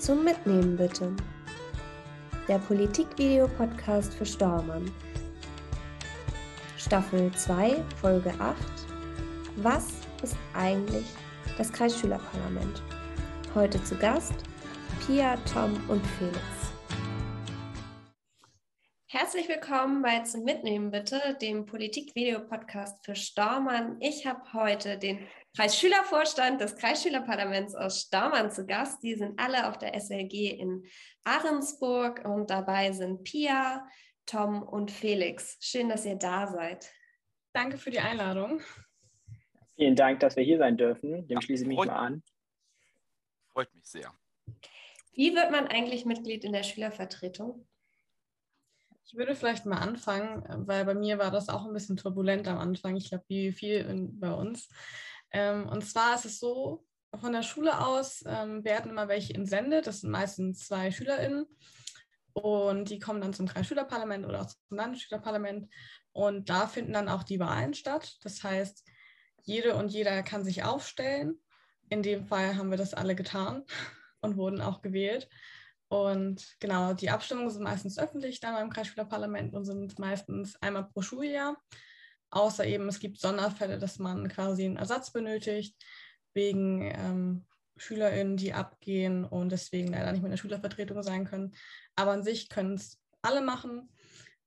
Zum Mitnehmen bitte. Der Politikvideo-Podcast für Stormann. Staffel 2, Folge 8. Was ist eigentlich das Kreisschülerparlament? Heute zu Gast Pia, Tom und Felix. Herzlich willkommen bei Zum Mitnehmen bitte, dem Politikvideo-Podcast für Stormann. Ich habe heute den Kreisschülervorstand des Kreisschülerparlaments aus Staumann zu Gast. Die sind alle auf der SLG in Ahrensburg und dabei sind Pia, Tom und Felix. Schön, dass ihr da seid. Danke für die Einladung. Vielen Dank, dass wir hier sein dürfen. Dem schließe ich mich mal an. Freut mich sehr. Wie wird man eigentlich Mitglied in der Schülervertretung? Ich würde vielleicht mal anfangen, weil bei mir war das auch ein bisschen turbulent am Anfang. Ich glaube, wie viel bei uns. Ähm, und zwar ist es so, von der Schule aus ähm, werden immer welche entsendet. Das sind meistens zwei SchülerInnen. Und die kommen dann zum Kreisschülerparlament oder auch zum Landesschülerparlament. Und da finden dann auch die Wahlen statt. Das heißt, jede und jeder kann sich aufstellen. In dem Fall haben wir das alle getan und wurden auch gewählt. Und genau, die Abstimmungen sind meistens öffentlich dann beim Kreisschülerparlament und sind meistens einmal pro Schuljahr. Außer eben, es gibt Sonderfälle, dass man quasi einen Ersatz benötigt, wegen ähm, SchülerInnen, die abgehen und deswegen leider nicht mehr in der Schülervertretung sein können. Aber an sich können es alle machen,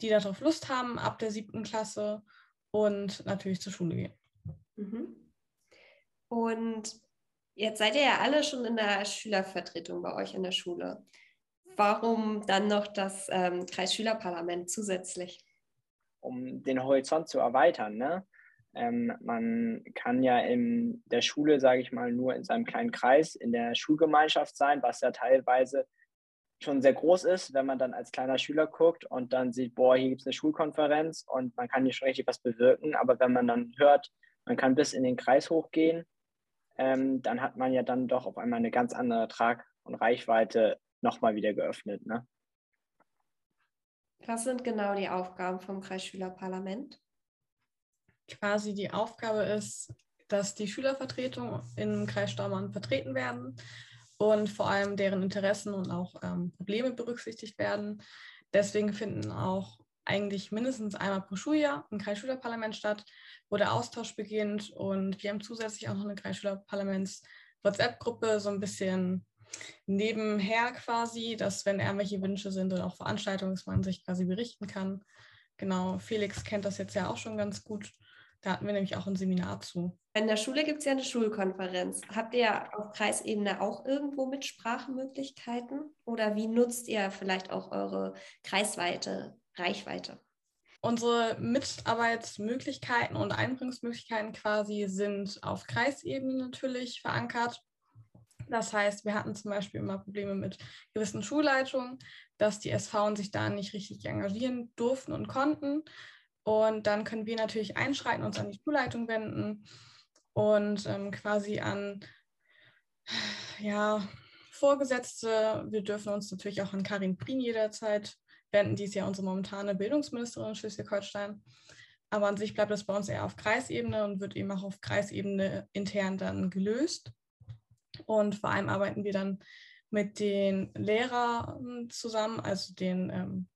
die darauf Lust haben, ab der siebten Klasse und natürlich zur Schule gehen. Mhm. Und jetzt seid ihr ja alle schon in der Schülervertretung bei euch in der Schule. Warum dann noch das ähm, Kreisschülerparlament zusätzlich? Um den Horizont zu erweitern. Ne? Ähm, man kann ja in der Schule, sage ich mal, nur in seinem kleinen Kreis, in der Schulgemeinschaft sein, was ja teilweise schon sehr groß ist, wenn man dann als kleiner Schüler guckt und dann sieht, boah, hier gibt es eine Schulkonferenz und man kann hier schon richtig was bewirken. Aber wenn man dann hört, man kann bis in den Kreis hochgehen, ähm, dann hat man ja dann doch auf einmal eine ganz andere Trag- und Reichweite nochmal wieder geöffnet. Ne? Was sind genau die Aufgaben vom Kreisschülerparlament? Quasi die Aufgabe ist, dass die Schülervertretungen im Kreis Staumann vertreten werden und vor allem deren Interessen und auch ähm, Probleme berücksichtigt werden. Deswegen finden auch eigentlich mindestens einmal pro Schuljahr ein Kreisschülerparlament statt, wo der Austausch beginnt. Und wir haben zusätzlich auch noch eine Kreisschülerparlaments-WhatsApp-Gruppe, so ein bisschen nebenher quasi, dass wenn irgendwelche Wünsche sind oder auch Veranstaltungen, dass man sich quasi berichten kann. Genau, Felix kennt das jetzt ja auch schon ganz gut. Da hatten wir nämlich auch ein Seminar zu. In der Schule gibt es ja eine Schulkonferenz. Habt ihr auf Kreisebene auch irgendwo Mitsprachemöglichkeiten? Oder wie nutzt ihr vielleicht auch eure kreisweite Reichweite? Unsere Mitarbeitsmöglichkeiten und Einbringungsmöglichkeiten quasi sind auf Kreisebene natürlich verankert. Das heißt, wir hatten zum Beispiel immer Probleme mit gewissen Schulleitungen, dass die SVen sich da nicht richtig engagieren durften und konnten. Und dann können wir natürlich einschreiten, uns an die Schulleitung wenden und ähm, quasi an ja, Vorgesetzte. Wir dürfen uns natürlich auch an Karin Prien jederzeit wenden, die ist ja unsere momentane Bildungsministerin in Schleswig-Holstein. Aber an sich bleibt das bei uns eher auf Kreisebene und wird eben auch auf Kreisebene intern dann gelöst. Und vor allem arbeiten wir dann mit den Lehrern zusammen, also den ähm,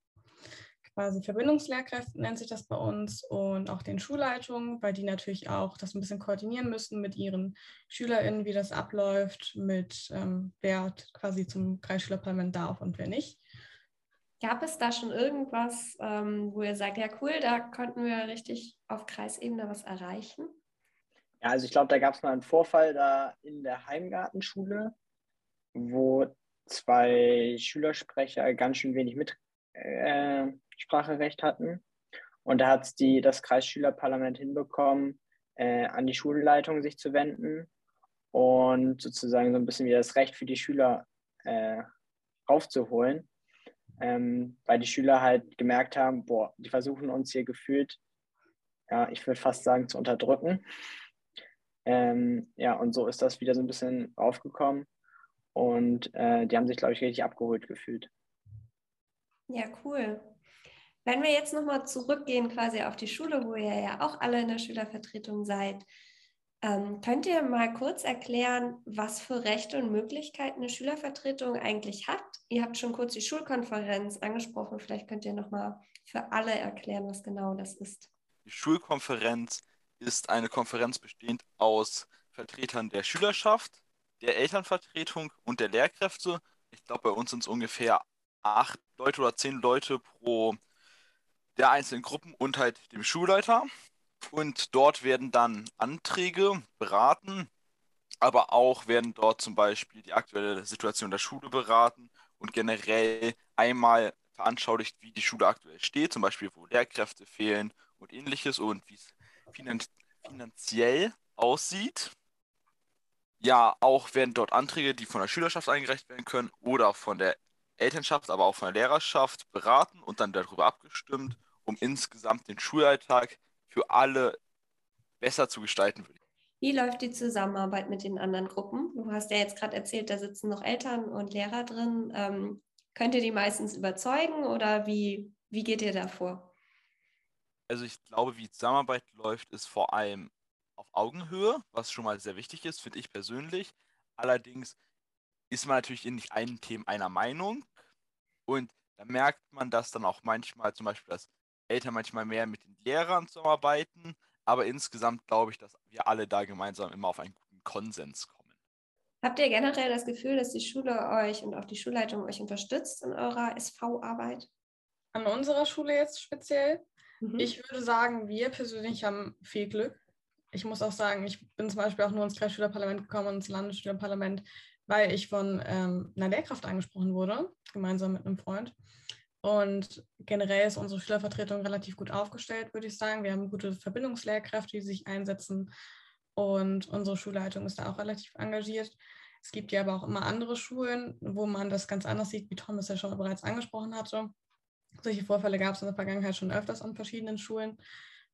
quasi Verbindungslehrkräften nennt sich das bei uns und auch den Schulleitungen, weil die natürlich auch das ein bisschen koordinieren müssen mit ihren SchülerInnen, wie das abläuft, mit ähm, wer quasi zum Kreisschülerparlament darf und wer nicht. Gab es da schon irgendwas, ähm, wo ihr sagt, ja cool, da konnten wir richtig auf Kreisebene was erreichen? Ja, also ich glaube, da gab es mal einen Vorfall da in der Heimgartenschule, wo zwei Schülersprecher ganz schön wenig Mitspracherecht äh, hatten. Und da hat es das Kreisschülerparlament hinbekommen, äh, an die Schulleitung sich zu wenden und sozusagen so ein bisschen wieder das Recht für die Schüler äh, aufzuholen. Ähm, weil die Schüler halt gemerkt haben, boah, die versuchen uns hier gefühlt, ja, ich würde fast sagen, zu unterdrücken. Ähm, ja, und so ist das wieder so ein bisschen aufgekommen. Und äh, die haben sich, glaube ich, richtig abgeholt gefühlt. Ja, cool. Wenn wir jetzt nochmal zurückgehen quasi auf die Schule, wo ihr ja auch alle in der Schülervertretung seid, Ähm, könnt ihr mal kurz erklären, was für Rechte und Möglichkeiten eine Schülervertretung eigentlich hat? Ihr habt schon kurz die Schulkonferenz angesprochen. Vielleicht könnt ihr noch mal für alle erklären, was genau das ist. Die Schulkonferenz ist eine Konferenz bestehend aus Vertretern der Schülerschaft, der Elternvertretung und der Lehrkräfte. Ich glaube, bei uns sind es ungefähr acht Leute oder zehn Leute pro der einzelnen Gruppen und halt dem Schulleiter. Und dort werden dann Anträge beraten, aber auch werden dort zum Beispiel die aktuelle Situation der Schule beraten und generell einmal veranschaulicht, wie die Schule aktuell steht, zum Beispiel wo Lehrkräfte fehlen und ähnliches und wie es finanziell aussieht. Ja, auch werden dort Anträge, die von der Schülerschaft eingereicht werden können oder von der Elternschaft, aber auch von der Lehrerschaft beraten und dann darüber abgestimmt, um insgesamt den Schulalltag für alle besser zu gestalten. Wie läuft die Zusammenarbeit mit den anderen Gruppen? Du hast ja jetzt gerade erzählt, da sitzen noch Eltern und Lehrer drin. Ähm, könnt ihr die meistens überzeugen oder wie, wie geht ihr da vor? Also ich glaube, wie die Zusammenarbeit läuft, ist vor allem auf Augenhöhe, was schon mal sehr wichtig ist, finde ich persönlich. Allerdings ist man natürlich in nicht allen Themen einer Meinung und da merkt man das dann auch manchmal, zum Beispiel, dass Eltern manchmal mehr mit den Lehrern zusammenarbeiten, aber insgesamt glaube ich, dass wir alle da gemeinsam immer auf einen guten Konsens kommen. Habt ihr generell das Gefühl, dass die Schule euch und auch die Schulleitung euch unterstützt in eurer SV-Arbeit? An unserer Schule jetzt speziell? Mhm. Ich würde sagen, wir persönlich haben viel Glück. Ich muss auch sagen, ich bin zum Beispiel auch nur ins Kreisschülerparlament gekommen und ins Landesschülerparlament, weil ich von ähm, einer Lehrkraft angesprochen wurde, gemeinsam mit einem Freund. Und generell ist unsere Schülervertretung relativ gut aufgestellt, würde ich sagen. Wir haben gute Verbindungslehrkräfte, die sich einsetzen. Und unsere Schulleitung ist da auch relativ engagiert. Es gibt ja aber auch immer andere Schulen, wo man das ganz anders sieht, wie Thomas ja schon bereits angesprochen hatte. Solche Vorfälle gab es in der Vergangenheit schon öfters an verschiedenen Schulen,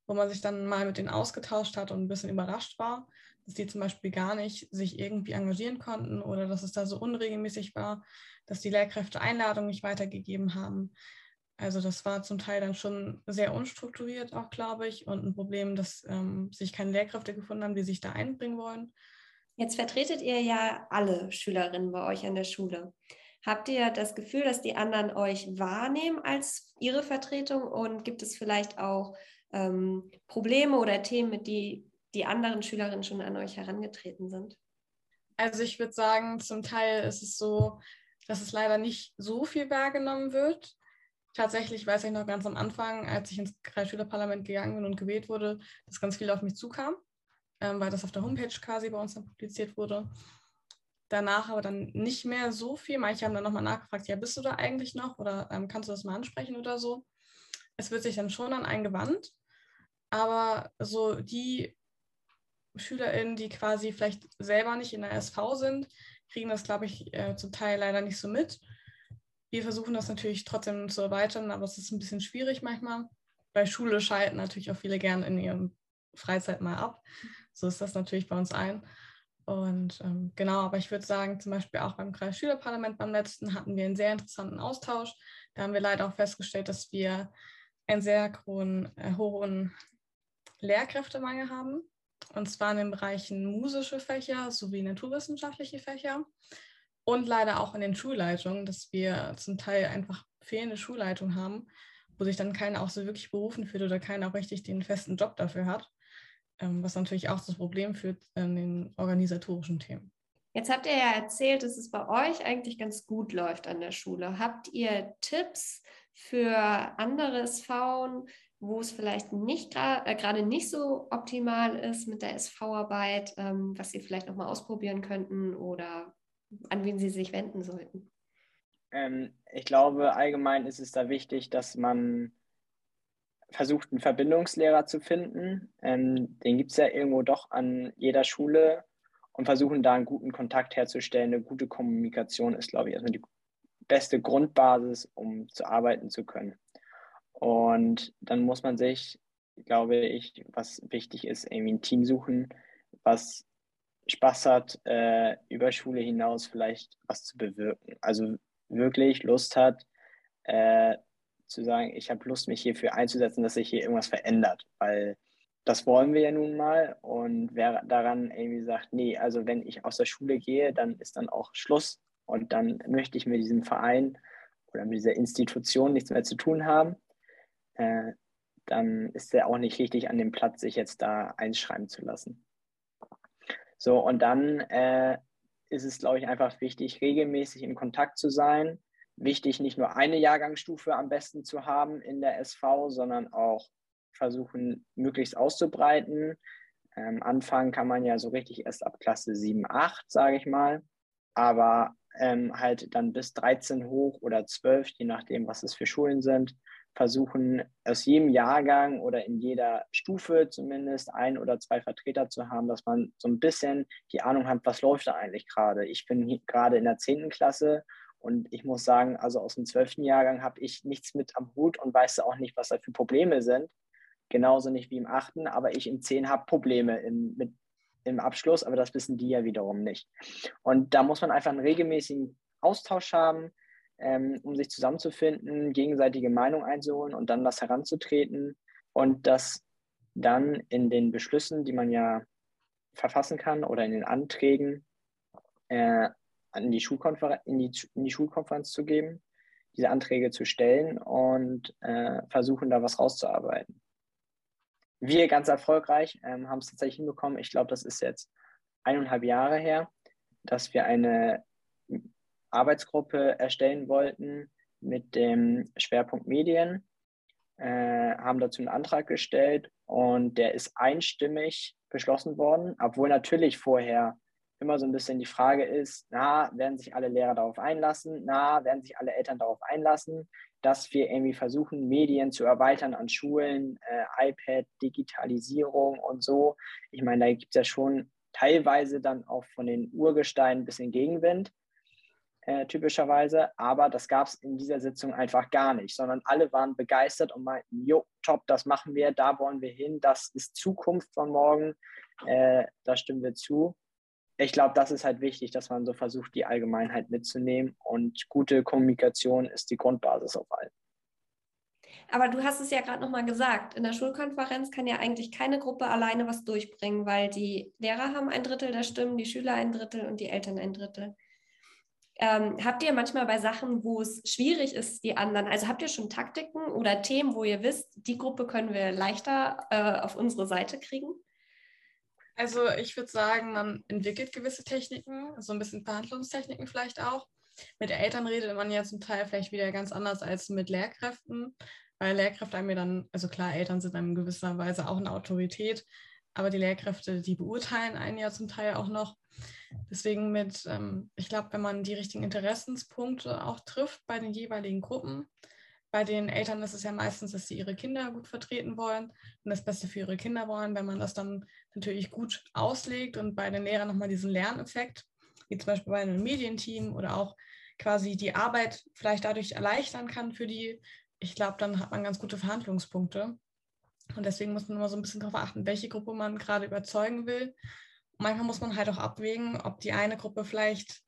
wo man sich dann mal mit denen ausgetauscht hat und ein bisschen überrascht war, dass die zum Beispiel gar nicht sich irgendwie engagieren konnten oder dass es da so unregelmäßig war dass die Lehrkräfte Einladungen nicht weitergegeben haben. Also das war zum Teil dann schon sehr unstrukturiert auch, glaube ich, und ein Problem, dass ähm, sich keine Lehrkräfte gefunden haben, die sich da einbringen wollen. Jetzt vertretet ihr ja alle Schülerinnen bei euch an der Schule. Habt ihr das Gefühl, dass die anderen euch wahrnehmen als ihre Vertretung und gibt es vielleicht auch ähm, Probleme oder Themen, mit die die anderen Schülerinnen schon an euch herangetreten sind? Also ich würde sagen, zum Teil ist es so, dass es leider nicht so viel wahrgenommen wird. Tatsächlich weiß ich noch ganz am Anfang, als ich ins Kreisschülerparlament gegangen bin und gewählt wurde, dass ganz viel auf mich zukam, ähm, weil das auf der Homepage quasi bei uns dann publiziert wurde. Danach aber dann nicht mehr so viel. Manche haben dann nochmal nachgefragt, ja, bist du da eigentlich noch oder ähm, kannst du das mal ansprechen oder so. Es wird sich dann schon an einen gewandt, aber so die SchülerInnen, die quasi vielleicht selber nicht in der SV sind, kriegen das, glaube ich, äh, zum Teil leider nicht so mit. Wir versuchen das natürlich trotzdem zu erweitern, aber es ist ein bisschen schwierig manchmal. Bei Schule schalten natürlich auch viele gerne in ihrem Freizeit mal ab. So ist das natürlich bei uns ein. Und ähm, genau, aber ich würde sagen, zum Beispiel auch beim Kreisschülerparlament beim letzten hatten wir einen sehr interessanten Austausch. Da haben wir leider auch festgestellt, dass wir einen sehr hohen, äh, hohen Lehrkräftemangel haben. Und zwar in den Bereichen musische Fächer sowie naturwissenschaftliche Fächer. Und leider auch in den Schulleitungen, dass wir zum Teil einfach fehlende Schulleitung haben, wo sich dann keiner auch so wirklich berufen fühlt oder keiner auch richtig den festen Job dafür hat. Ähm, was natürlich auch das Problem führt in den organisatorischen Themen. Jetzt habt ihr ja erzählt, dass es bei euch eigentlich ganz gut läuft an der Schule. Habt ihr Tipps für andere SVen, wo es vielleicht nicht äh, gerade äh, nicht so optimal ist mit der SV-Arbeit, ähm, was Sie vielleicht nochmal ausprobieren könnten oder an wen Sie sich wenden sollten? Ähm, ich glaube, allgemein ist es da wichtig, dass man versucht, einen Verbindungslehrer zu finden. Ähm, den gibt es ja irgendwo doch an jeder Schule und versuchen da einen guten Kontakt herzustellen. Eine gute Kommunikation ist, glaube ich, erstmal die beste Grundbasis, um zu arbeiten zu können. Und dann muss man sich, glaube ich, was wichtig ist, irgendwie ein Team suchen, was Spaß hat, äh, über Schule hinaus vielleicht was zu bewirken. Also wirklich Lust hat, äh, zu sagen, ich habe Lust, mich hierfür einzusetzen, dass sich hier irgendwas verändert. Weil das wollen wir ja nun mal. Und wer daran irgendwie sagt, nee, also wenn ich aus der Schule gehe, dann ist dann auch Schluss. Und dann möchte ich mit diesem Verein oder mit dieser Institution nichts mehr zu tun haben, äh, dann ist er auch nicht richtig an dem Platz, sich jetzt da einschreiben zu lassen. So, und dann äh, ist es, glaube ich, einfach wichtig, regelmäßig in Kontakt zu sein. Wichtig, nicht nur eine Jahrgangsstufe am besten zu haben in der SV, sondern auch versuchen, möglichst auszubreiten. Ähm, anfangen kann man ja so richtig erst ab Klasse 7, 8, sage ich mal. Aber ähm, halt dann bis 13 hoch oder 12, je nachdem, was es für Schulen sind, versuchen aus jedem Jahrgang oder in jeder Stufe zumindest ein oder zwei Vertreter zu haben, dass man so ein bisschen die Ahnung hat, was läuft da eigentlich gerade. Ich bin gerade in der 10. Klasse und ich muss sagen, also aus dem 12. Jahrgang habe ich nichts mit am Hut und weiß auch nicht, was da für Probleme sind. Genauso nicht wie im 8., aber ich im 10 habe Probleme im, mit, im Abschluss, aber das wissen die ja wiederum nicht. Und da muss man einfach einen regelmäßigen Austausch haben, ähm, um sich zusammenzufinden, gegenseitige Meinung einzuholen und dann das heranzutreten und das dann in den Beschlüssen, die man ja verfassen kann oder in den Anträgen äh, in, die in, die, in die Schulkonferenz zu geben, diese Anträge zu stellen und äh, versuchen, da was rauszuarbeiten. Wir ganz erfolgreich ähm, haben es tatsächlich hinbekommen. Ich glaube, das ist jetzt eineinhalb Jahre her, dass wir eine Arbeitsgruppe erstellen wollten mit dem Schwerpunkt Medien, äh, haben dazu einen Antrag gestellt und der ist einstimmig beschlossen worden, obwohl natürlich vorher immer so ein bisschen die Frage ist, na, werden sich alle Lehrer darauf einlassen, na, werden sich alle Eltern darauf einlassen, dass wir irgendwie versuchen, Medien zu erweitern an Schulen, äh, iPad, Digitalisierung und so. Ich meine, da gibt es ja schon teilweise dann auch von den Urgesteinen ein bisschen Gegenwind äh, typischerweise, aber das gab es in dieser Sitzung einfach gar nicht, sondern alle waren begeistert und meinten, jo, top, das machen wir, da wollen wir hin, das ist Zukunft von morgen, äh, da stimmen wir zu. Ich glaube, das ist halt wichtig, dass man so versucht, die Allgemeinheit mitzunehmen und gute Kommunikation ist die Grundbasis auf allem. Aber du hast es ja gerade nochmal gesagt, in der Schulkonferenz kann ja eigentlich keine Gruppe alleine was durchbringen, weil die Lehrer haben ein Drittel der Stimmen, die Schüler ein Drittel und die Eltern ein Drittel. Ähm, habt ihr manchmal bei Sachen, wo es schwierig ist, die anderen, also habt ihr schon Taktiken oder Themen, wo ihr wisst, die Gruppe können wir leichter äh, auf unsere Seite kriegen? Also ich würde sagen, man entwickelt gewisse Techniken, so ein bisschen Verhandlungstechniken vielleicht auch. Mit Eltern redet man ja zum Teil vielleicht wieder ganz anders als mit Lehrkräften, weil Lehrkräfte einem ja dann, also klar, Eltern sind in gewisser Weise auch eine Autorität, aber die Lehrkräfte, die beurteilen einen ja zum Teil auch noch. Deswegen mit, ähm, ich glaube, wenn man die richtigen Interessenspunkte auch trifft bei den jeweiligen Gruppen, bei den Eltern ist es ja meistens, dass sie ihre Kinder gut vertreten wollen und das Beste für ihre Kinder wollen, wenn man das dann natürlich gut auslegt und bei den Lehrern nochmal diesen Lerneffekt, wie zum Beispiel bei einem Medienteam oder auch quasi die Arbeit vielleicht dadurch erleichtern kann für die, ich glaube, dann hat man ganz gute Verhandlungspunkte. Und deswegen muss man immer so ein bisschen darauf achten, welche Gruppe man gerade überzeugen will. Manchmal muss man halt auch abwägen, ob die eine Gruppe vielleicht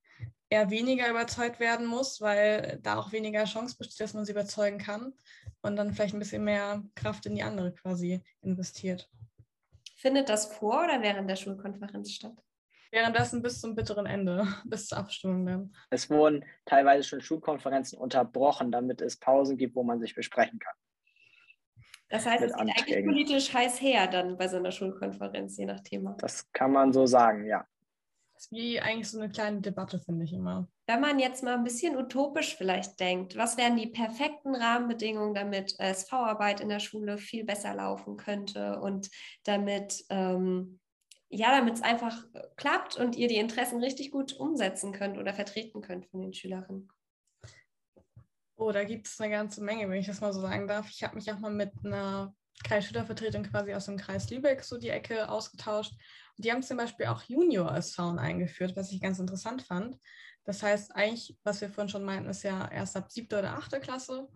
eher weniger überzeugt werden muss, weil da auch weniger Chance besteht, dass man sie überzeugen kann und dann vielleicht ein bisschen mehr Kraft in die andere quasi investiert. Findet das vor oder während der Schulkonferenz statt? Währenddessen bis zum bitteren Ende, bis zur Abstimmung dann. Es wurden teilweise schon Schulkonferenzen unterbrochen, damit es Pausen gibt, wo man sich besprechen kann. Das heißt, es geht eigentlich politisch heiß her dann bei so einer Schulkonferenz, je nach Thema. Das kann man so sagen, ja. Das ist wie eigentlich so eine kleine Debatte, finde ich immer. Wenn man jetzt mal ein bisschen utopisch vielleicht denkt, was wären die perfekten Rahmenbedingungen, damit SV-Arbeit in der Schule viel besser laufen könnte und damit ähm, ja, damit es einfach klappt und ihr die Interessen richtig gut umsetzen könnt oder vertreten könnt von den Schülerinnen? Oh, da gibt es eine ganze Menge, wenn ich das mal so sagen darf. Ich habe mich auch mal mit einer Kreisschülervertretung quasi aus dem Kreis Lübeck so die Ecke ausgetauscht. Und die haben zum Beispiel auch Junior als Sound eingeführt, was ich ganz interessant fand. Das heißt, eigentlich, was wir vorhin schon meinten, ist ja erst ab siebter oder achter Klasse.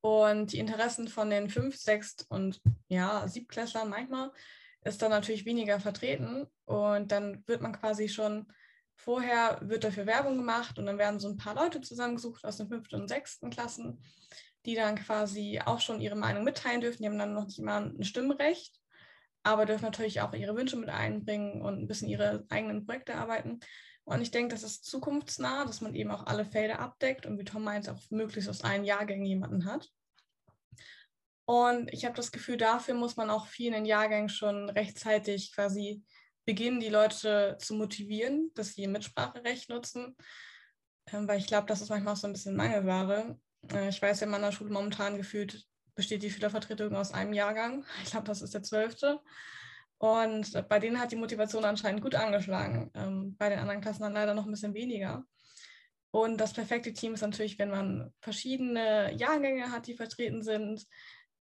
Und die Interessen von den fünf, sechs und ja, siebtklässlern manchmal ist dann natürlich weniger vertreten. Und dann wird man quasi schon Vorher wird dafür Werbung gemacht und dann werden so ein paar Leute zusammengesucht aus den fünften und sechsten Klassen, die dann quasi auch schon ihre Meinung mitteilen dürfen. Die haben dann noch nicht immer ein Stimmrecht. aber dürfen natürlich auch ihre Wünsche mit einbringen und ein bisschen ihre eigenen Projekte arbeiten. Und ich denke, das ist zukunftsnah, dass man eben auch alle Felder abdeckt und wie Tom meint, auch möglichst aus allen Jahrgängen jemanden hat. Und ich habe das Gefühl, dafür muss man auch vielen Jahrgängen schon rechtzeitig quasi beginnen, die Leute zu motivieren, dass sie ihr Mitspracherecht nutzen. Ähm, weil ich glaube, das ist manchmal auch so ein bisschen Mangelware. Äh, ich weiß in meiner Schule momentan gefühlt besteht die Schülervertretung aus einem Jahrgang. Ich glaube, das ist der zwölfte. Und bei denen hat die Motivation anscheinend gut angeschlagen. Ähm, bei den anderen Klassen dann leider noch ein bisschen weniger. Und das perfekte Team ist natürlich, wenn man verschiedene Jahrgänge hat, die vertreten sind,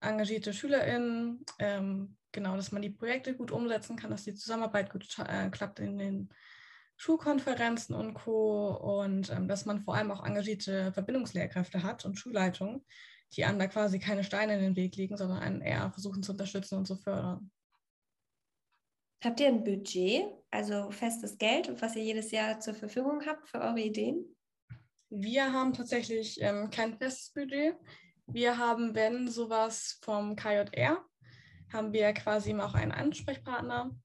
engagierte SchülerInnen, ähm, genau, dass man die Projekte gut umsetzen kann, dass die Zusammenarbeit gut äh, klappt in den Schulkonferenzen und Co. Und ähm, dass man vor allem auch engagierte Verbindungslehrkräfte hat und Schulleitungen, die einem da quasi keine Steine in den Weg legen, sondern einen eher versuchen zu unterstützen und zu fördern. Habt ihr ein Budget, also festes Geld, was ihr jedes Jahr zur Verfügung habt für eure Ideen? Wir haben tatsächlich ähm, kein festes Budget. Wir haben, wenn sowas vom KJR, haben wir quasi auch einen Ansprechpartner,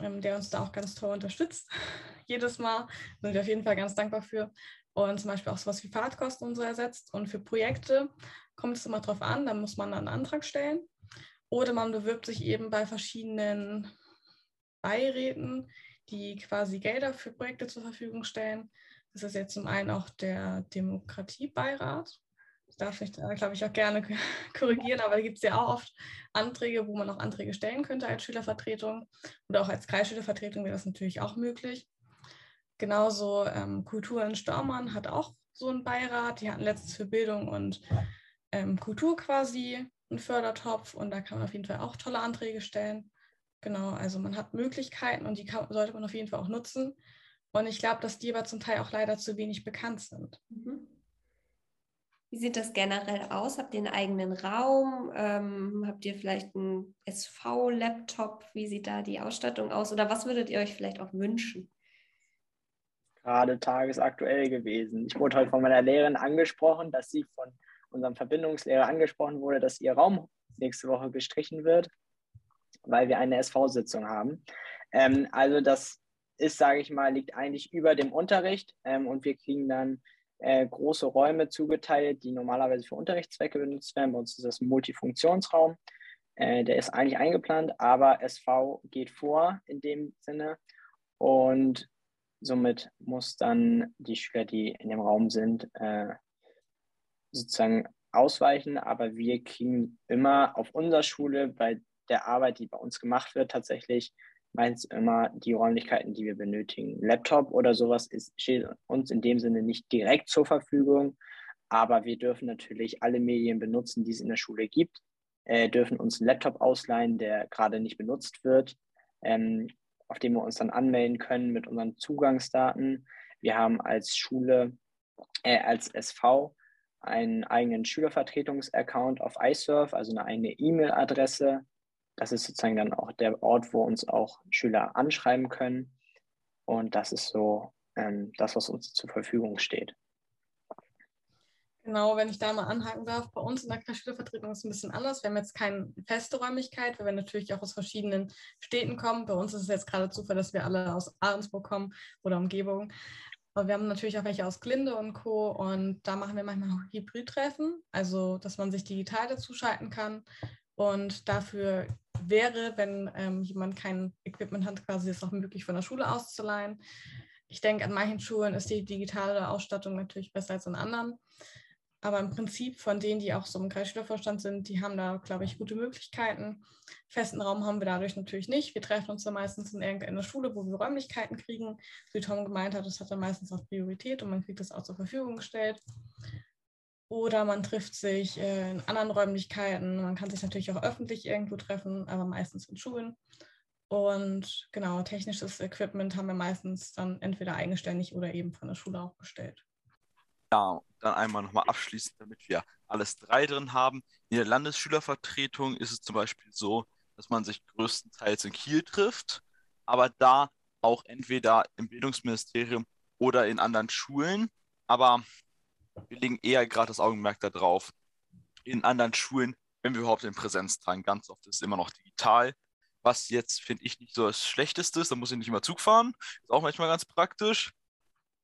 ähm, der uns da auch ganz toll unterstützt. Jedes Mal sind wir auf jeden Fall ganz dankbar für. Und zum Beispiel auch sowas wie Fahrtkosten und so ersetzt. Und für Projekte kommt es immer drauf an, da muss man einen Antrag stellen. Oder man bewirbt sich eben bei verschiedenen Beiräten, die quasi Gelder für Projekte zur Verfügung stellen. Das ist jetzt zum einen auch der Demokratiebeirat. Darf ich, glaube ich, auch gerne korrigieren, aber da gibt es ja auch oft Anträge, wo man auch Anträge stellen könnte als Schülervertretung oder auch als Kreisschülervertretung wäre das natürlich auch möglich. Genauso ähm, Kultur in Stormann hat auch so einen Beirat. Die hatten letztens für Bildung und ähm, Kultur quasi einen Fördertopf und da kann man auf jeden Fall auch tolle Anträge stellen. Genau, also man hat Möglichkeiten und die kann, sollte man auf jeden Fall auch nutzen. Und ich glaube, dass die aber zum Teil auch leider zu wenig bekannt sind. Mhm. Wie sieht das generell aus? Habt ihr einen eigenen Raum? Ähm, habt ihr vielleicht einen SV-Laptop? Wie sieht da die Ausstattung aus? Oder was würdet ihr euch vielleicht auch wünschen? Gerade tagesaktuell gewesen. Ich wurde heute von meiner Lehrerin angesprochen, dass sie von unserem Verbindungslehrer angesprochen wurde, dass ihr Raum nächste Woche gestrichen wird weil wir eine SV-Sitzung haben. Ähm, also das ist, sage ich mal, liegt eigentlich über dem Unterricht ähm, und wir kriegen dann äh, große Räume zugeteilt, die normalerweise für Unterrichtszwecke benutzt werden. Bei uns ist das ein Multifunktionsraum. Äh, der ist eigentlich eingeplant, aber SV geht vor in dem Sinne und somit muss dann die Schüler, die in dem Raum sind, äh, sozusagen ausweichen, aber wir kriegen immer auf unserer Schule bei der Arbeit, die bei uns gemacht wird, tatsächlich meistens immer die Räumlichkeiten, die wir benötigen. Laptop oder sowas ist, steht uns in dem Sinne nicht direkt zur Verfügung, aber wir dürfen natürlich alle Medien benutzen, die es in der Schule gibt, äh, dürfen uns einen Laptop ausleihen, der gerade nicht benutzt wird, ähm, auf dem wir uns dann anmelden können mit unseren Zugangsdaten. Wir haben als Schule, äh, als SV einen eigenen Schülervertretungsaccount auf iSurf, also eine eigene E-Mail-Adresse, das ist sozusagen dann auch der Ort, wo uns auch Schüler anschreiben können. Und das ist so ähm, das, was uns zur Verfügung steht. Genau, wenn ich da mal anhaken darf, bei uns in der Schülervertretung ist es ein bisschen anders. Wir haben jetzt keine feste Räumlichkeit, weil wir natürlich auch aus verschiedenen Städten kommen. Bei uns ist es jetzt gerade Zufall, dass wir alle aus Ahrensburg kommen oder Umgebung. Aber wir haben natürlich auch welche aus Glinde und Co. Und da machen wir manchmal auch Hybrid-Treffen, also dass man sich digital dazuschalten kann. Und dafür wäre, wenn ähm, jemand kein Equipment hat, quasi es auch möglich von der Schule auszuleihen. Ich denke, an manchen Schulen ist die digitale Ausstattung natürlich besser als an anderen. Aber im Prinzip von denen, die auch so im Kreisschülervorstand sind, die haben da, glaube ich, gute Möglichkeiten. Festen Raum haben wir dadurch natürlich nicht. Wir treffen uns dann meistens in irgendeiner Schule, wo wir Räumlichkeiten kriegen. Wie Tom gemeint hat, das hat dann meistens auch Priorität und man kriegt das auch zur Verfügung gestellt. Oder man trifft sich in anderen Räumlichkeiten. Man kann sich natürlich auch öffentlich irgendwo treffen, aber meistens in Schulen. Und genau, technisches Equipment haben wir meistens dann entweder eigenständig oder eben von der Schule auch bestellt. Ja, dann einmal nochmal abschließend, damit wir alles drei drin haben. In der Landesschülervertretung ist es zum Beispiel so, dass man sich größtenteils in Kiel trifft, aber da auch entweder im Bildungsministerium oder in anderen Schulen. Aber wir legen eher gerade das Augenmerk darauf, in anderen Schulen, wenn wir überhaupt in Präsenz tragen. Ganz oft ist es immer noch digital. was jetzt, finde ich, nicht so das Schlechteste ist. Da muss ich nicht immer Zug fahren. Ist auch manchmal ganz praktisch.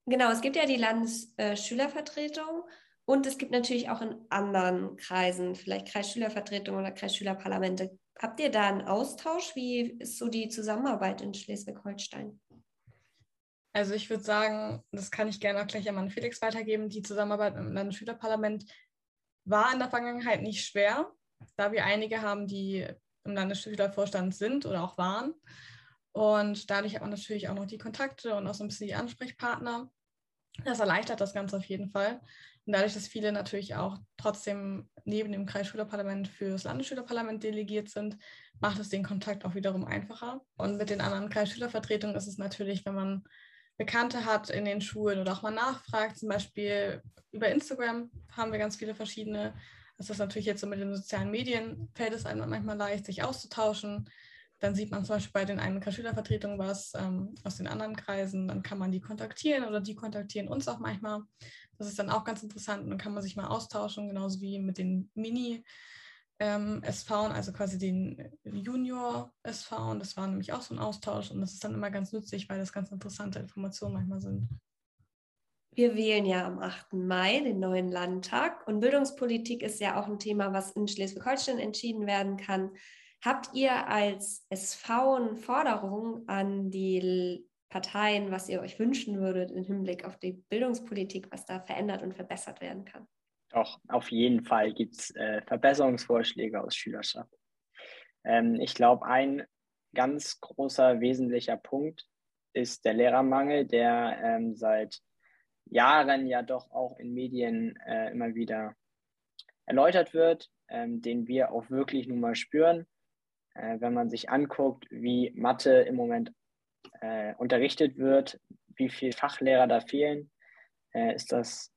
Genau, es gibt ja die Landesschülervertretung äh, und es gibt natürlich auch in anderen Kreisen, vielleicht Kreisschülervertretung oder Kreisschülerparlamente. Habt ihr da einen Austausch? Wie ist so die Zusammenarbeit in Schleswig-Holstein? Also ich würde sagen, das kann ich gerne auch gleich an Felix weitergeben. Die Zusammenarbeit im Landesschülerparlament war in der Vergangenheit nicht schwer, da wir einige haben, die im Landesschülervorstand sind oder auch waren. Und dadurch hat man natürlich auch noch die Kontakte und auch so ein bisschen die Ansprechpartner. Das erleichtert das Ganze auf jeden Fall. Und dadurch, dass viele natürlich auch trotzdem neben dem Kreisschülerparlament für das Landesschülerparlament delegiert sind, macht es den Kontakt auch wiederum einfacher. Und mit den anderen Kreisschülervertretungen ist es natürlich, wenn man Bekannte hat in den Schulen oder auch mal nachfragt, zum Beispiel über Instagram haben wir ganz viele verschiedene. Das ist natürlich jetzt so mit den sozialen Medien, fällt es einem manchmal leicht, sich auszutauschen. Dann sieht man zum Beispiel bei den einen Schülervertretungen was ähm, aus den anderen Kreisen, dann kann man die kontaktieren oder die kontaktieren uns auch manchmal. Das ist dann auch ganz interessant und dann kann man sich mal austauschen, genauso wie mit den Mini- ähm, SV, also quasi den Junior SV. Und das war nämlich auch so ein Austausch. Und das ist dann immer ganz nützlich, weil das ganz interessante Informationen manchmal sind. Wir wählen ja am 8. Mai den neuen Landtag und Bildungspolitik ist ja auch ein Thema, was in Schleswig-Holstein entschieden werden kann. Habt ihr als SV eine Forderung an die Parteien, was ihr euch wünschen würdet im Hinblick auf die Bildungspolitik, was da verändert und verbessert werden kann? Doch, auf jeden Fall gibt es äh, Verbesserungsvorschläge aus Schülerschaft. Ähm, ich glaube, ein ganz großer wesentlicher Punkt ist der Lehrermangel, der ähm, seit Jahren ja doch auch in Medien äh, immer wieder erläutert wird, ähm, den wir auch wirklich nun mal spüren. Äh, wenn man sich anguckt, wie Mathe im Moment äh, unterrichtet wird, wie viele Fachlehrer da fehlen, äh, ist das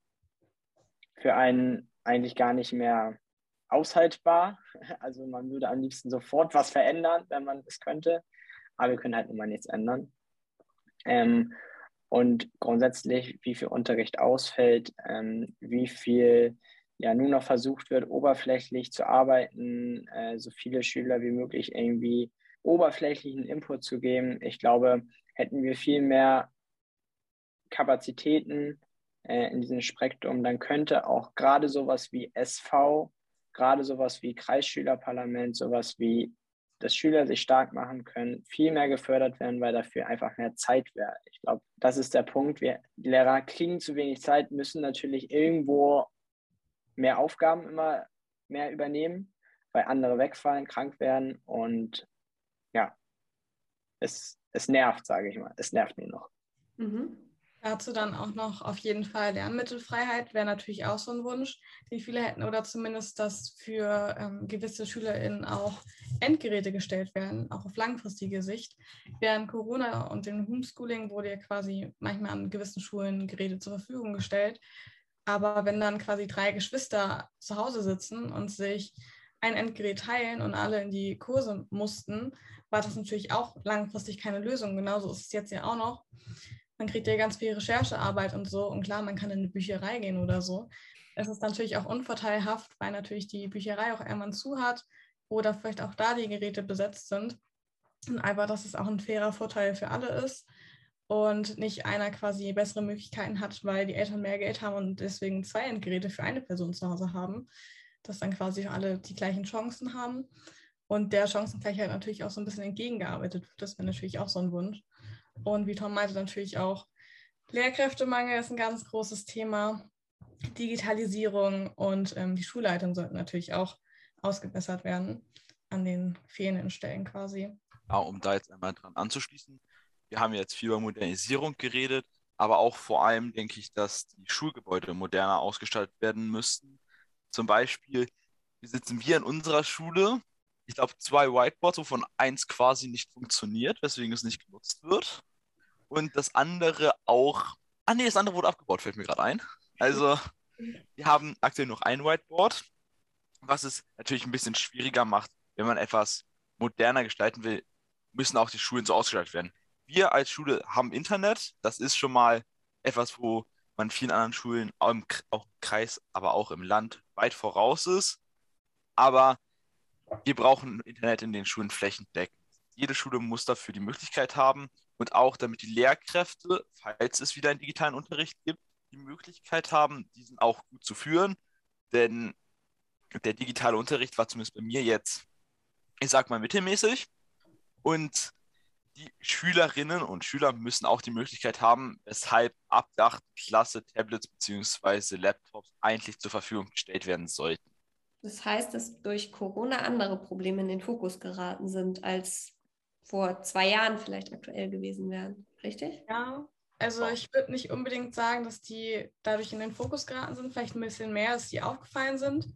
für einen eigentlich gar nicht mehr aushaltbar. Also man würde am liebsten sofort was verändern, wenn man es könnte, aber wir können halt immer nichts ändern. Ähm, und grundsätzlich, wie viel Unterricht ausfällt, ähm, wie viel ja nun noch versucht wird, oberflächlich zu arbeiten, äh, so viele Schüler wie möglich irgendwie oberflächlichen Input zu geben. Ich glaube, hätten wir viel mehr Kapazitäten äh, in diesem Spektrum, dann könnte auch gerade sowas wie SV, gerade sowas wie Kreisschülerparlament, sowas wie dass Schüler sich stark machen können, viel mehr gefördert werden, weil dafür einfach mehr Zeit wäre. Ich glaube, das ist der Punkt. Wir Lehrer kriegen zu wenig Zeit, müssen natürlich irgendwo mehr Aufgaben immer mehr übernehmen, weil andere wegfallen, krank werden und ja, es, es nervt, sage ich mal. Es nervt nur noch. Mhm. Dazu dann auch noch auf jeden Fall Lernmittelfreiheit wäre natürlich auch so ein Wunsch, den viele hätten, oder zumindest, dass für ähm, gewisse SchülerInnen auch Endgeräte gestellt werden, auch auf langfristige Sicht. Während Corona und dem Homeschooling wurde ja quasi manchmal an gewissen Schulen Geräte zur Verfügung gestellt. Aber wenn dann quasi drei Geschwister zu Hause sitzen und sich ein Endgerät teilen und alle in die Kurse mussten, war das natürlich auch langfristig keine Lösung. Genauso ist es jetzt ja auch noch man kriegt ja ganz viel Recherchearbeit und so. Und klar, man kann in eine Bücherei gehen oder so. Es ist natürlich auch unvorteilhaft, weil natürlich die Bücherei auch irgendwann zu hat oder vielleicht auch da die Geräte besetzt sind. Und einfach, dass es auch ein fairer Vorteil für alle ist und nicht einer quasi bessere Möglichkeiten hat, weil die Eltern mehr Geld haben und deswegen zwei Endgeräte für eine Person zu Hause haben, dass dann quasi alle die gleichen Chancen haben und der Chancengleichheit natürlich auch so ein bisschen entgegengearbeitet wird. Das wäre natürlich auch so ein Wunsch. Und wie Tom meinte, natürlich auch Lehrkräftemangel ist ein ganz großes Thema. Digitalisierung und ähm, die Schulleitung sollten natürlich auch ausgebessert werden an den fehlenden Stellen quasi. Ja, um da jetzt einmal dran anzuschließen, wir haben jetzt viel über Modernisierung geredet, aber auch vor allem denke ich, dass die Schulgebäude moderner ausgestaltet werden müssten. Zum Beispiel sitzen wir in unserer Schule, ich glaube, zwei Whiteboards, wovon eins quasi nicht funktioniert, weswegen es nicht genutzt wird und das andere auch. Ah, nee, das andere wurde abgebaut, fällt mir gerade ein. Also, wir haben aktuell noch ein Whiteboard, was es natürlich ein bisschen schwieriger macht, wenn man etwas moderner gestalten will, müssen auch die Schulen so ausgestaltet werden. Wir als Schule haben Internet, das ist schon mal etwas, wo man vielen anderen Schulen, auch im, Kreis, aber auch im Land weit voraus ist. Aber wir brauchen Internet in den Schulen flächendeckend. jede Schule muss dafür die Möglichkeit haben und auch damit die Lehrkräfte, falls es wieder einen digitalen Unterricht gibt, die Möglichkeit haben, diesen auch gut zu führen. Denn der digitale Unterricht war zumindest bei mir jetzt, ich sag mal, mittelmäßig. Und die Schülerinnen und Schüler müssen auch die Möglichkeit haben, weshalb ab der 8. Klasse Tablets bzw. Laptops eigentlich zur Verfügung gestellt werden sollten. Das heißt, dass durch Corona andere Probleme in den Fokus geraten sind, als vor zwei Jahren vielleicht aktuell gewesen wären. Richtig? Ja, also ich würde nicht unbedingt sagen, dass die dadurch in den Fokus geraten sind, vielleicht ein bisschen mehr, dass die aufgefallen sind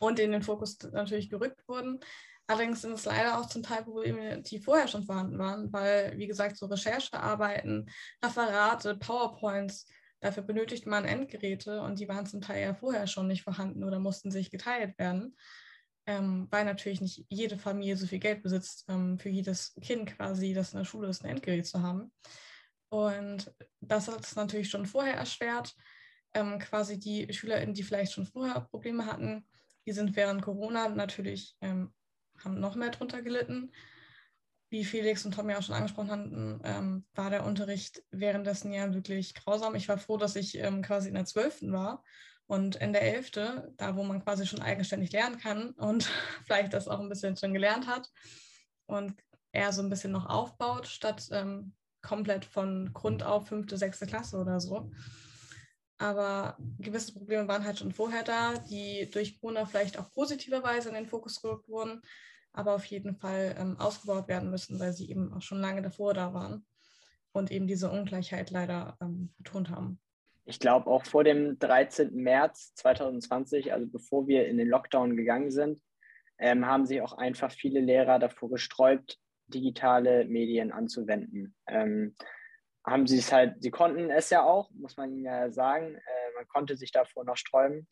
und in den Fokus natürlich gerückt wurden. Allerdings sind es leider auch zum Teil Probleme, die vorher schon vorhanden waren, weil, wie gesagt, so Recherchearbeiten, Referate, PowerPoints, dafür benötigt man Endgeräte und die waren zum Teil ja vorher schon nicht vorhanden oder mussten sich geteilt werden, ähm, weil natürlich nicht jede Familie so viel Geld besitzt, ähm, für jedes Kind quasi, das in der Schule ist, ein Endgerät zu haben. Und das hat es natürlich schon vorher erschwert. Ähm, quasi die SchülerInnen, die vielleicht schon vorher Probleme hatten, die sind während Corona natürlich ähm, haben noch mehr drunter gelitten. Wie Felix und Tommy auch schon angesprochen hatten, ähm, war der Unterricht währenddessen ja wirklich grausam. Ich war froh, dass ich ähm, quasi in der 12. war und in der 11., da wo man quasi schon eigenständig lernen kann und vielleicht das auch ein bisschen schon gelernt hat und eher so ein bisschen noch aufbaut, statt ähm, komplett von Grund auf fünfte, sechste Klasse oder so. Aber gewisse Probleme waren halt schon vorher da, die durch Corona vielleicht auch positiverweise in den Fokus gerückt wurden aber auf jeden Fall ähm, ausgebaut werden müssen, weil sie eben auch schon lange davor da waren und eben diese Ungleichheit leider ähm, betont haben. Ich glaube, auch vor dem 13. März 2020, also bevor wir in den Lockdown gegangen sind, ähm, haben sich auch einfach viele Lehrer davor gesträubt, digitale Medien anzuwenden. Ähm, haben sie es halt, sie konnten es ja auch, muss man ja sagen, äh, man konnte sich davor noch sträuben.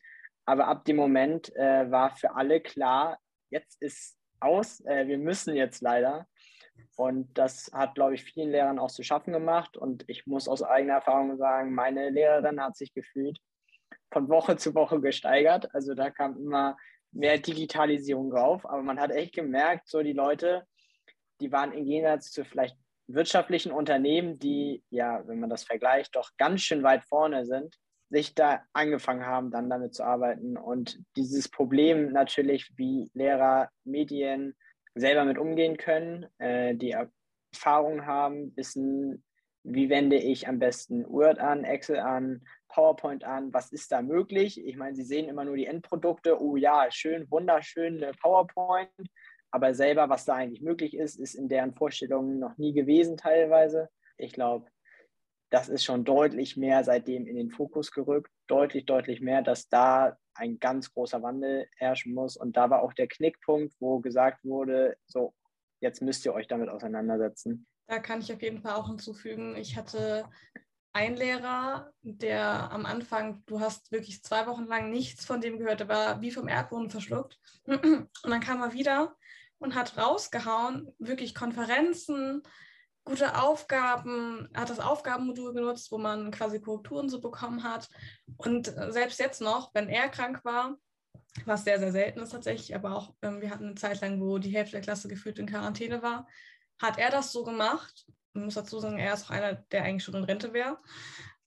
Aber ab dem Moment äh, war für alle klar, jetzt ist aus. Äh, wir müssen jetzt leider. Und das hat, glaube ich, vielen Lehrern auch zu schaffen gemacht. Und ich muss aus eigener Erfahrung sagen, meine Lehrerin hat sich gefühlt von Woche zu Woche gesteigert. Also da kam immer mehr Digitalisierung drauf. Aber man hat echt gemerkt, so die Leute, die waren im Gegensatz zu vielleicht wirtschaftlichen Unternehmen, die, ja, wenn man das vergleicht, doch ganz schön weit vorne sind, sich da angefangen haben, dann damit zu arbeiten und dieses Problem natürlich, wie Lehrer, Medien selber mit umgehen können, äh, die Erfahrung haben, wissen, wie wende ich am besten Word an, Excel an, PowerPoint an, was ist da möglich? Ich meine, sie sehen immer nur die Endprodukte, oh ja, schön, wunderschön, PowerPoint, aber selber, was da eigentlich möglich ist, ist in deren Vorstellungen noch nie gewesen teilweise. Ich glaube, das ist schon deutlich mehr seitdem in den Fokus gerückt, deutlich, deutlich mehr, dass da ein ganz großer Wandel herrschen muss. Und da war auch der Knickpunkt, wo gesagt wurde, so, jetzt müsst ihr euch damit auseinandersetzen. Da kann ich auf jeden Fall auch hinzufügen, ich hatte einen Lehrer, der am Anfang, du hast wirklich zwei Wochen lang nichts von dem gehört, der war wie vom Erdboden verschluckt. Und dann kam er wieder und hat rausgehauen, wirklich Konferenzen, gute Aufgaben, hat das Aufgabenmodul genutzt, wo man quasi Korrekturen so bekommen hat. Und äh, selbst jetzt noch, wenn er krank war, was sehr, sehr selten ist tatsächlich, aber auch ähm, wir hatten eine Zeit lang, wo die Hälfte der Klasse gefühlt in Quarantäne war, hat er das so gemacht. Ich muss dazu sagen, er ist auch einer, der eigentlich schon in Rente wäre.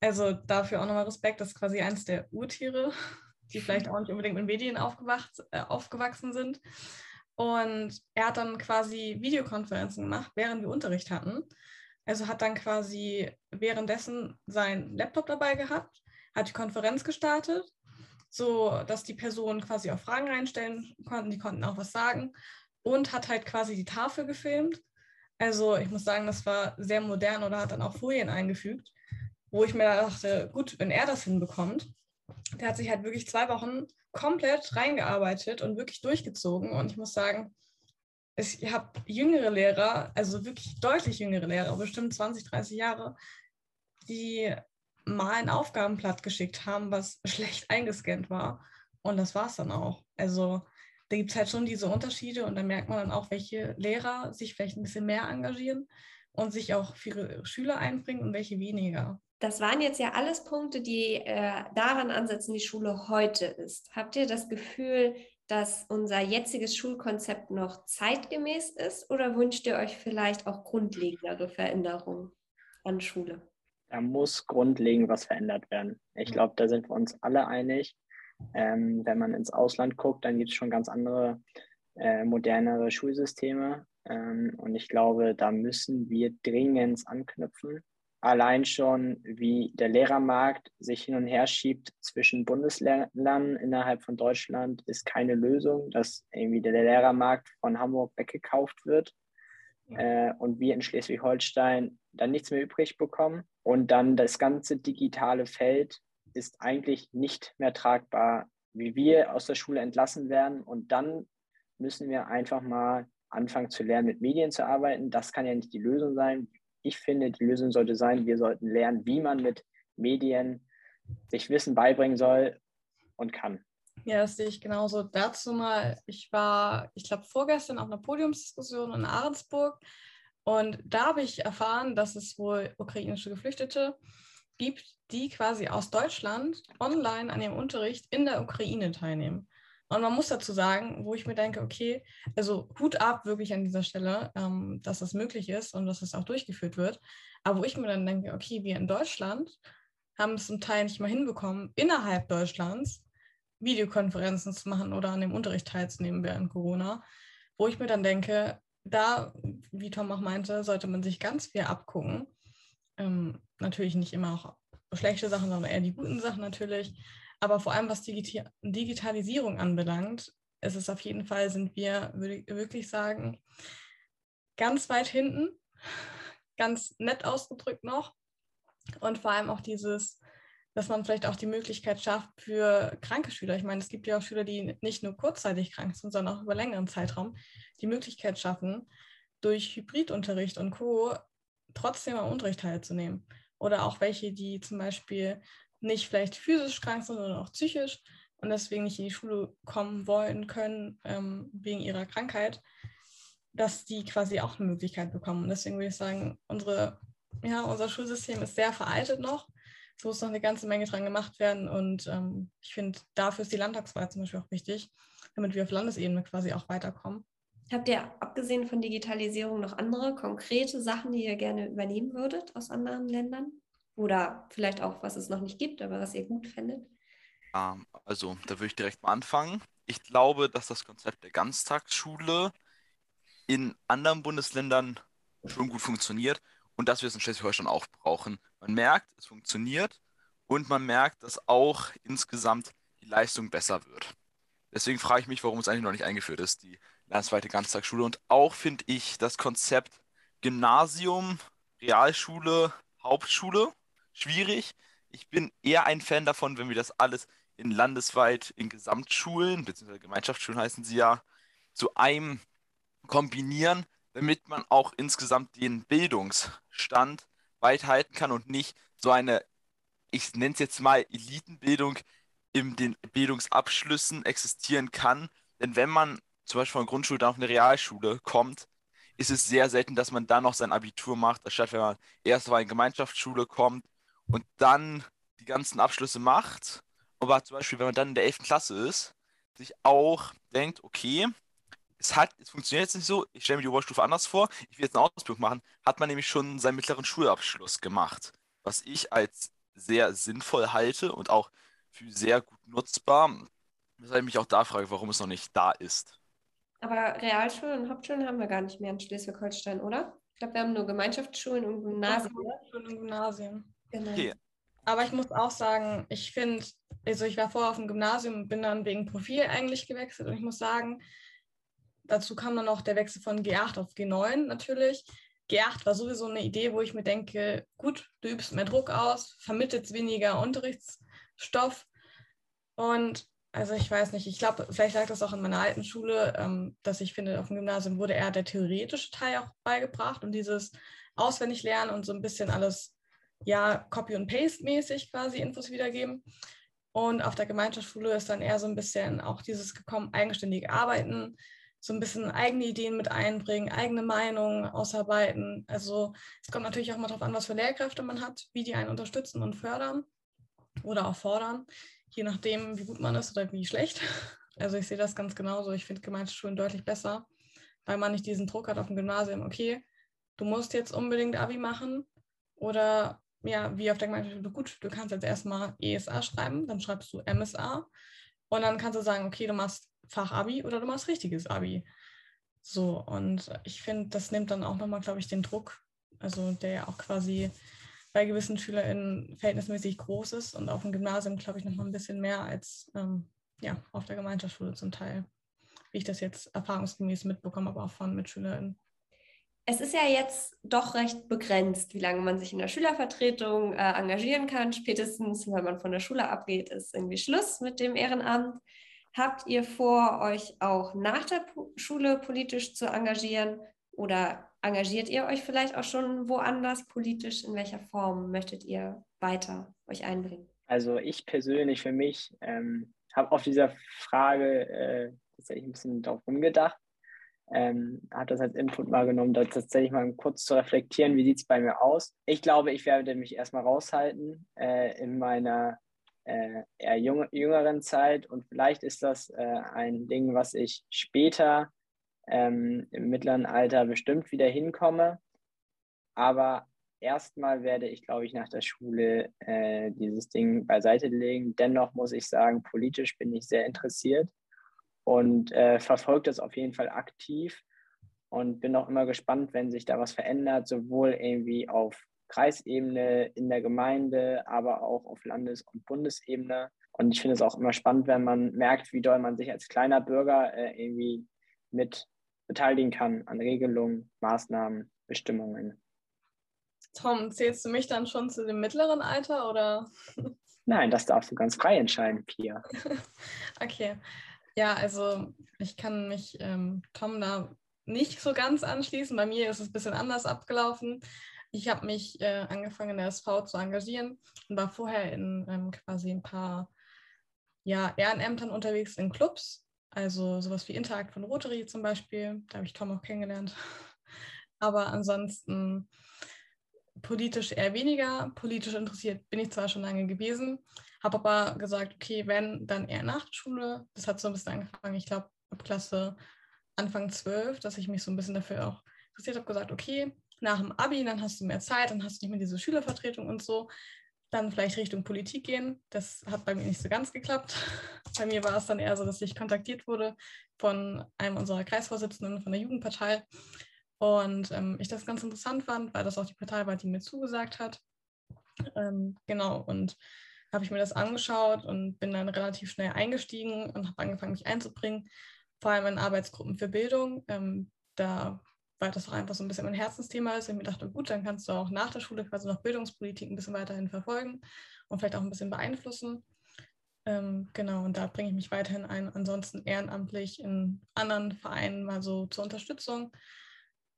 Also dafür auch nochmal Respekt, das ist quasi eins der Urtiere, die vielleicht auch nicht unbedingt mit Medien aufgewacht, äh, aufgewachsen sind. Und er hat dann quasi Videokonferenzen gemacht, während wir Unterricht hatten. Also hat dann quasi währenddessen seinen Laptop dabei gehabt, hat die Konferenz gestartet, so dass die Personen quasi auch Fragen reinstellen konnten, die konnten auch was sagen und hat halt quasi die Tafel gefilmt. Also ich muss sagen, das war sehr modern oder hat dann auch Folien eingefügt, wo ich mir dachte, gut, wenn er das hinbekommt, der hat sich halt wirklich zwei Wochen komplett reingearbeitet und wirklich durchgezogen. Und ich muss sagen, ich habe jüngere Lehrer, also wirklich deutlich jüngere Lehrer, bestimmt 20, 30 Jahre, die mal ein Aufgabenblatt geschickt haben, was schlecht eingescannt war. Und das war es dann auch. Also da gibt es halt schon diese Unterschiede und da merkt man dann auch, welche Lehrer sich vielleicht ein bisschen mehr engagieren und sich auch für ihre Schüler einbringen und welche weniger. Das waren jetzt ja alles Punkte, die äh, daran ansetzen, wie Schule heute ist. Habt ihr das Gefühl, dass unser jetziges Schulkonzept noch zeitgemäß ist oder wünscht ihr euch vielleicht auch grundlegendere Veränderungen an Schule? Da muss grundlegend was verändert werden. Ich glaube, da sind wir uns alle einig. Ähm, wenn man ins Ausland guckt, dann gibt es schon ganz andere, äh, modernere Schulsysteme. Ähm, und ich glaube, da müssen wir dringend anknüpfen allein schon, wie der Lehrermarkt sich hin und her schiebt zwischen Bundesländern innerhalb von Deutschland, ist keine Lösung, dass irgendwie der Lehrermarkt von Hamburg weggekauft wird äh, und wir in Schleswig-Holstein dann nichts mehr übrig bekommen. Und dann das ganze digitale Feld ist eigentlich nicht mehr tragbar, wie wir aus der Schule entlassen werden. Und dann müssen wir einfach mal anfangen zu lernen, mit Medien zu arbeiten. Das kann ja nicht die Lösung sein ich finde, die Lösung sollte sein, wir sollten lernen, wie man mit Medien sich Wissen beibringen soll und kann. Ja, das sehe ich genauso. Dazu mal, ich war, ich glaube, vorgestern auf einer Podiumsdiskussion in Ahrensburg und da habe ich erfahren, dass es wohl ukrainische Geflüchtete gibt, die quasi aus Deutschland online an dem Unterricht in der Ukraine teilnehmen. Und man muss dazu sagen, wo ich mir denke, okay, also Hut ab wirklich an dieser Stelle, ähm, dass das möglich ist und dass das auch durchgeführt wird. Aber wo ich mir dann denke, okay, wir in Deutschland haben es zum Teil nicht mal hinbekommen, innerhalb Deutschlands Videokonferenzen zu machen oder an dem Unterricht teilzunehmen während Corona, wo ich mir dann denke, da, wie Tom auch meinte, sollte man sich ganz viel abgucken. Ähm, natürlich nicht immer auch schlechte Sachen, sondern eher die guten Sachen natürlich. Aber vor allem, was Digi Digitalisierung anbelangt, ist es auf jeden Fall, sind wir, würde ich wirklich sagen, ganz weit hinten, ganz nett ausgedrückt noch. Und vor allem auch dieses, dass man vielleicht auch die Möglichkeit schafft für kranke Schüler. Ich meine, es gibt ja auch Schüler, die nicht nur kurzzeitig krank sind, sondern auch über längeren Zeitraum die Möglichkeit schaffen, durch Hybridunterricht und Co. trotzdem am Unterricht teilzunehmen. Oder auch welche, die zum Beispiel nicht vielleicht physisch krank sind, sondern auch psychisch und deswegen nicht in die Schule kommen wollen können ähm, wegen ihrer Krankheit, dass die quasi auch eine Möglichkeit bekommen. Und deswegen würde ich sagen, unsere, ja, unser Schulsystem ist sehr veraltet noch. Es muss noch eine ganze Menge dran gemacht werden. Und ähm, ich finde, dafür ist die Landtagswahl zum Beispiel auch wichtig, damit wir auf Landesebene quasi auch weiterkommen. Habt ihr abgesehen von Digitalisierung noch andere konkrete Sachen, die ihr gerne übernehmen würdet aus anderen Ländern? Oder vielleicht auch, was es noch nicht gibt, aber was ihr gut findet? Ähm, also, da würde ich direkt mal anfangen. Ich glaube, dass das Konzept der Ganztagsschule in anderen Bundesländern schon gut funktioniert und dass wir es in Schleswig-Holstein auch brauchen. Man merkt, es funktioniert und man merkt, dass auch insgesamt die Leistung besser wird. Deswegen frage ich mich, warum es eigentlich noch nicht eingeführt ist, die landesweite Ganztagsschule. Und auch finde ich das Konzept Gymnasium, Realschule, Hauptschule schwierig. Ich bin eher ein Fan davon, wenn wir das alles in landesweit in Gesamtschulen, beziehungsweise Gemeinschaftsschulen heißen sie ja, zu einem kombinieren, damit man auch insgesamt den Bildungsstand weit halten kann und nicht so eine, ich nenne es jetzt mal Elitenbildung in den Bildungsabschlüssen existieren kann. Denn wenn man zum Beispiel von Grundschule dann auf eine Realschule kommt, ist es sehr selten, dass man dann noch sein Abitur macht, anstatt wenn man erst auf eine Gemeinschaftsschule kommt und dann die ganzen Abschlüsse macht, aber zum Beispiel, wenn man dann in der 11. Klasse ist, sich auch denkt, okay, es hat, es funktioniert jetzt nicht so, ich stelle mir die Oberstufe anders vor, ich will jetzt eine Ausbildung machen, hat man nämlich schon seinen mittleren Schulabschluss gemacht. Was ich als sehr sinnvoll halte und auch für sehr gut nutzbar, weshalb ich mich auch da frage, warum es noch nicht da ist. Aber Realschulen und Hauptschulen haben wir gar nicht mehr in Schleswig-Holstein, oder? Ich glaube, wir haben nur Gemeinschaftsschulen und Gymnasien. Schulen und Gymnasien. Genau. Okay. Aber ich muss auch sagen, ich finde, also ich war vorher auf dem Gymnasium und bin dann wegen Profil eigentlich gewechselt und ich muss sagen, dazu kam dann auch der Wechsel von G8 auf G9 natürlich. G8 war sowieso eine Idee, wo ich mir denke, gut, du übst mehr Druck aus, vermittelst weniger Unterrichtsstoff und also ich weiß nicht, ich glaube, vielleicht lag das auch in meiner alten Schule, ähm, dass ich finde, auf dem Gymnasium wurde eher der theoretische Teil auch beigebracht und dieses auswendig lernen und so ein bisschen alles ja, Copy- und Paste-mäßig quasi Infos wiedergeben. Und auf der Gemeinschaftsschule ist dann eher so ein bisschen auch dieses gekommen, eigenständig arbeiten, so ein bisschen eigene Ideen mit einbringen, eigene Meinungen ausarbeiten. Also es kommt natürlich auch mal darauf an, was für Lehrkräfte man hat, wie die einen unterstützen und fördern oder auch fordern, je nachdem, wie gut man ist oder wie schlecht. Also ich sehe das ganz genauso. Ich finde Gemeinschaftsschulen deutlich besser, weil man nicht diesen Druck hat auf dem Gymnasium, okay, du musst jetzt unbedingt Abi machen oder ja, wie auf der Gemeinschaftsschule, gut, du kannst jetzt erstmal ESA schreiben, dann schreibst du MSA und dann kannst du sagen, okay, du machst Fachabi oder du machst richtiges Abi. So, und ich finde, das nimmt dann auch nochmal, glaube ich, den Druck, also der ja auch quasi bei gewissen SchülerInnen verhältnismäßig groß ist und auf dem Gymnasium, glaube ich, nochmal ein bisschen mehr als ähm, ja, auf der Gemeinschaftsschule zum Teil, wie ich das jetzt erfahrungsgemäß mitbekomme, aber auch von MitschülerInnen. Es ist ja jetzt doch recht begrenzt, wie lange man sich in der Schülervertretung äh, engagieren kann. Spätestens, wenn man von der Schule abgeht, ist irgendwie Schluss mit dem Ehrenamt. Habt ihr vor, euch auch nach der Schule politisch zu engagieren oder engagiert ihr euch vielleicht auch schon woanders politisch? In welcher Form möchtet ihr weiter euch einbringen? Also ich persönlich für mich ähm, habe auf dieser Frage äh, tatsächlich ein bisschen drauf rumgedacht. Ähm, habe das als Input mal genommen, da tatsächlich mal kurz zu reflektieren, wie sieht es bei mir aus. Ich glaube, ich werde mich erstmal raushalten äh, in meiner äh, eher jung, jüngeren Zeit und vielleicht ist das äh, ein Ding, was ich später ähm, im mittleren Alter bestimmt wieder hinkomme. Aber erstmal werde ich, glaube ich, nach der Schule äh, dieses Ding beiseite legen. Dennoch muss ich sagen, politisch bin ich sehr interessiert und äh, verfolge das auf jeden Fall aktiv und bin auch immer gespannt, wenn sich da was verändert, sowohl irgendwie auf Kreisebene, in der Gemeinde, aber auch auf Landes- und Bundesebene. Und ich finde es auch immer spannend, wenn man merkt, wie doll man sich als kleiner Bürger äh, irgendwie mit beteiligen kann an Regelungen, Maßnahmen, Bestimmungen. Tom, zählst du mich dann schon zu dem mittleren Alter oder? Nein, das darfst du ganz frei entscheiden, Pia. okay. Ja, also ich kann mich ähm, Tom da nicht so ganz anschließen. Bei mir ist es ein bisschen anders abgelaufen. Ich habe mich äh, angefangen in der SV zu engagieren und war vorher in ähm, quasi ein paar ja, Ehrenämtern unterwegs in Clubs also sowas wie Interact von Rotary zum Beispiel, da habe ich Tom auch kennengelernt. Aber ansonsten politisch eher weniger. Politisch interessiert bin ich zwar schon lange gewesen, habe aber gesagt, okay, wenn, dann eher nach der Schule. Das hat so ein bisschen angefangen, ich glaube, ab Klasse Anfang 12, dass ich mich so ein bisschen dafür auch interessiert habe, gesagt, okay, nach dem Abi, dann hast du mehr Zeit, dann hast du nicht mehr diese Schülervertretung und so dann vielleicht Richtung Politik gehen. Das hat bei mir nicht so ganz geklappt. Bei mir war es dann eher so, dass ich kontaktiert wurde von einem unserer Kreisvorsitzenden von der Jugendpartei und ähm, ich das ganz interessant fand, weil das auch die Partei war, die mir zugesagt hat. Ähm, genau, und habe ich mir das angeschaut und bin dann relativ schnell eingestiegen und habe angefangen, mich einzubringen, vor allem in Arbeitsgruppen für Bildung. Ähm, da weil das auch einfach so ein bisschen mein Herzensthema ist. Und ich mir dachte, gut, dann kannst du auch nach der Schule quasi noch Bildungspolitik ein bisschen weiterhin verfolgen und vielleicht auch ein bisschen beeinflussen. Ähm, genau, und da bringe ich mich weiterhin ein. Ansonsten ehrenamtlich in anderen Vereinen mal so zur Unterstützung.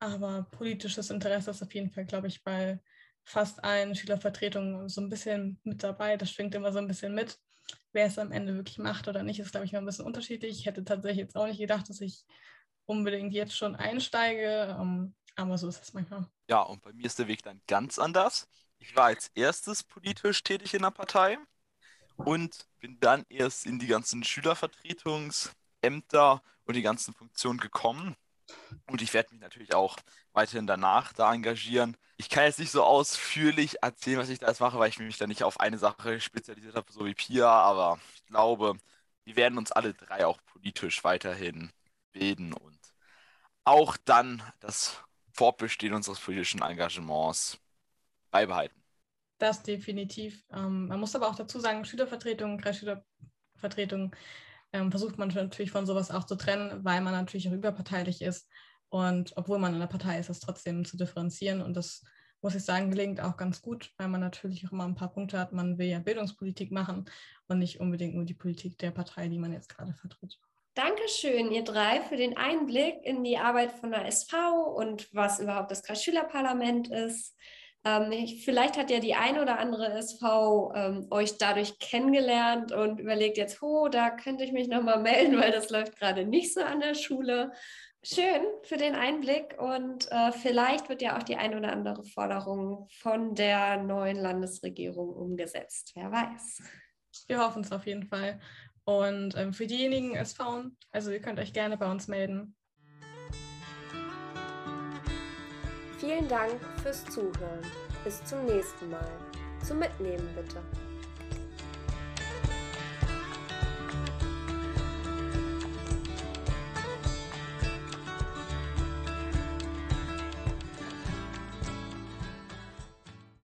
Aber politisches Interesse ist auf jeden Fall, glaube ich, bei fast allen Schülervertretungen so ein bisschen mit dabei. Das schwingt immer so ein bisschen mit. Wer es am Ende wirklich macht oder nicht, ist, glaube ich, mal ein bisschen unterschiedlich. Ich hätte tatsächlich jetzt auch nicht gedacht, dass ich unbedingt jetzt schon einsteige, ähm, aber so ist es manchmal. Ja, und bei mir ist der Weg dann ganz anders. Ich war als erstes politisch tätig in der Partei und bin dann erst in die ganzen Schülervertretungsämter und die ganzen Funktionen gekommen. Und ich werde mich natürlich auch weiterhin danach da engagieren. Ich kann jetzt nicht so ausführlich erzählen, was ich da jetzt mache, weil ich mich da nicht auf eine Sache spezialisiert habe, so wie Pia, aber ich glaube, wir werden uns alle drei auch politisch weiterhin bilden und auch dann das Fortbestehen unseres politischen Engagements beibehalten. Das definitiv. Ähm, man muss aber auch dazu sagen, Schülervertretung, Kreisschülervertretung ähm, versucht man natürlich von sowas auch zu trennen, weil man natürlich auch überparteilich ist. Und obwohl man in der Partei ist, das trotzdem zu differenzieren. Und das, muss ich sagen, gelingt auch ganz gut, weil man natürlich auch immer ein paar Punkte hat. Man will ja Bildungspolitik machen und nicht unbedingt nur die Politik der Partei, die man jetzt gerade vertritt. Dankeschön, ihr drei, für den Einblick in die Arbeit von der SV und was überhaupt das Kreisschülerparlament ist. Ähm, ich, vielleicht hat ja die eine oder andere SV ähm, euch dadurch kennengelernt und überlegt jetzt, oh, da könnte ich mich nochmal melden, weil das läuft gerade nicht so an der Schule. Schön für den Einblick und äh, vielleicht wird ja auch die eine oder andere Forderung von der neuen Landesregierung umgesetzt. Wer weiß. Wir hoffen es auf jeden Fall. Und ähm, für diejenigen Faun, also ihr könnt euch gerne bei uns melden. Vielen Dank fürs Zuhören. Bis zum nächsten Mal. Zum Mitnehmen bitte.